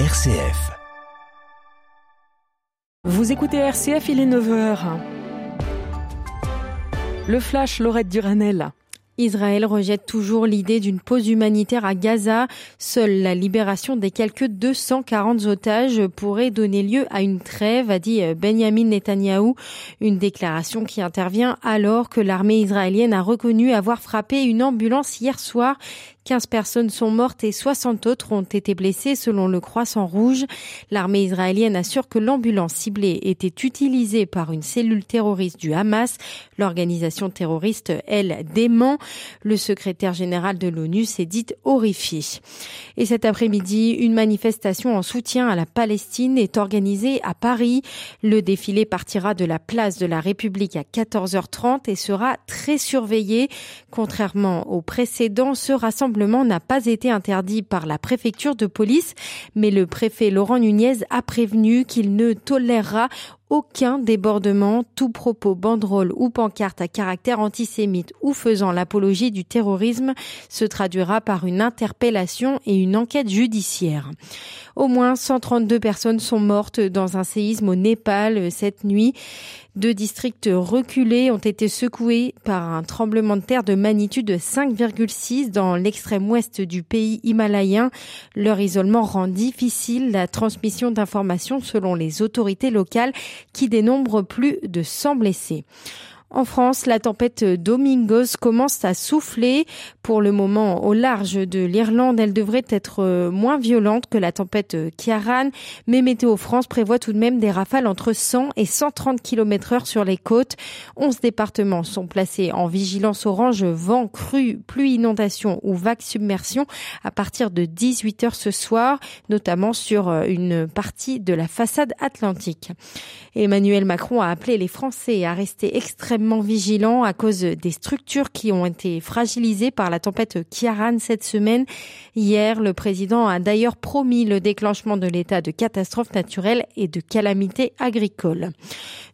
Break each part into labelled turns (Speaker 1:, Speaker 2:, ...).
Speaker 1: RCF.
Speaker 2: Vous écoutez RCF, il est 9h. Le flash, Laurette Duranel.
Speaker 3: Israël rejette toujours l'idée d'une pause humanitaire à Gaza. Seule la libération des quelques 240 otages pourrait donner lieu à une trêve, a dit Benjamin Netanyahou. Une déclaration qui intervient alors que l'armée israélienne a reconnu avoir frappé une ambulance hier soir 15 personnes sont mortes et 60 autres ont été blessées selon le Croissant Rouge. L'armée israélienne assure que l'ambulance ciblée était utilisée par une cellule terroriste du Hamas. L'organisation terroriste, elle, dément. Le secrétaire général de l'ONU s'est dit horrifié. Et cet après-midi, une manifestation en soutien à la Palestine est organisée à Paris. Le défilé partira de la place de la République à 14h30 et sera très surveillé. Contrairement au précédent, ce rassemblement n'a pas été interdit par la préfecture de police, mais le préfet Laurent Nunez a prévenu qu'il ne tolérera aucun débordement, tout propos, banderole ou pancarte à caractère antisémite ou faisant l'apologie du terrorisme se traduira par une interpellation et une enquête judiciaire. Au moins 132 personnes sont mortes dans un séisme au Népal cette nuit. Deux districts reculés ont été secoués par un tremblement de terre de magnitude 5,6 dans l'extrême ouest du pays himalayen. Leur isolement rend difficile la transmission d'informations selon les autorités locales qui dénombrent plus de 100 blessés. En France, la tempête Domingos commence à souffler. Pour le moment, au large de l'Irlande, elle devrait être euh, moins violente que la tempête Kiaran, mais Météo France prévoit tout de même des rafales entre 100 et 130 km heure sur les côtes. 11 départements sont placés en vigilance orange vent cru, pluie inondation ou vague submersion à partir de 18 heures ce soir, notamment sur euh, une partie de la façade atlantique. Emmanuel Macron a appelé les Français à rester extrêmement vigilant à cause des structures qui ont été fragilisées par la tempête Kiaran cette semaine. Hier, le président a d'ailleurs promis le déclenchement de l'état de catastrophe naturelle et de calamité agricole.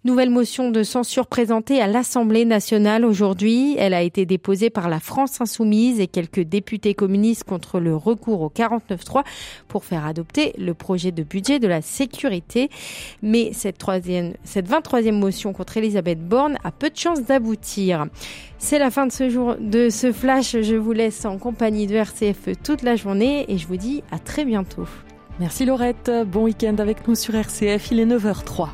Speaker 3: Nouvelle motion de censure présentée à l'Assemblée nationale aujourd'hui. Elle a été déposée par la France insoumise et quelques députés communistes contre le recours au 49.3 pour faire adopter le projet de budget de la sécurité. Mais cette troisième, cette 23e motion contre Elisabeth Borne a peu de chance d'aboutir. C'est la fin de ce jour, de ce flash. Je vous laisse en compagnie de RCF toute la journée et je vous dis à très bientôt.
Speaker 2: Merci Laurette. Bon week-end avec nous sur RCF. Il est 9h03.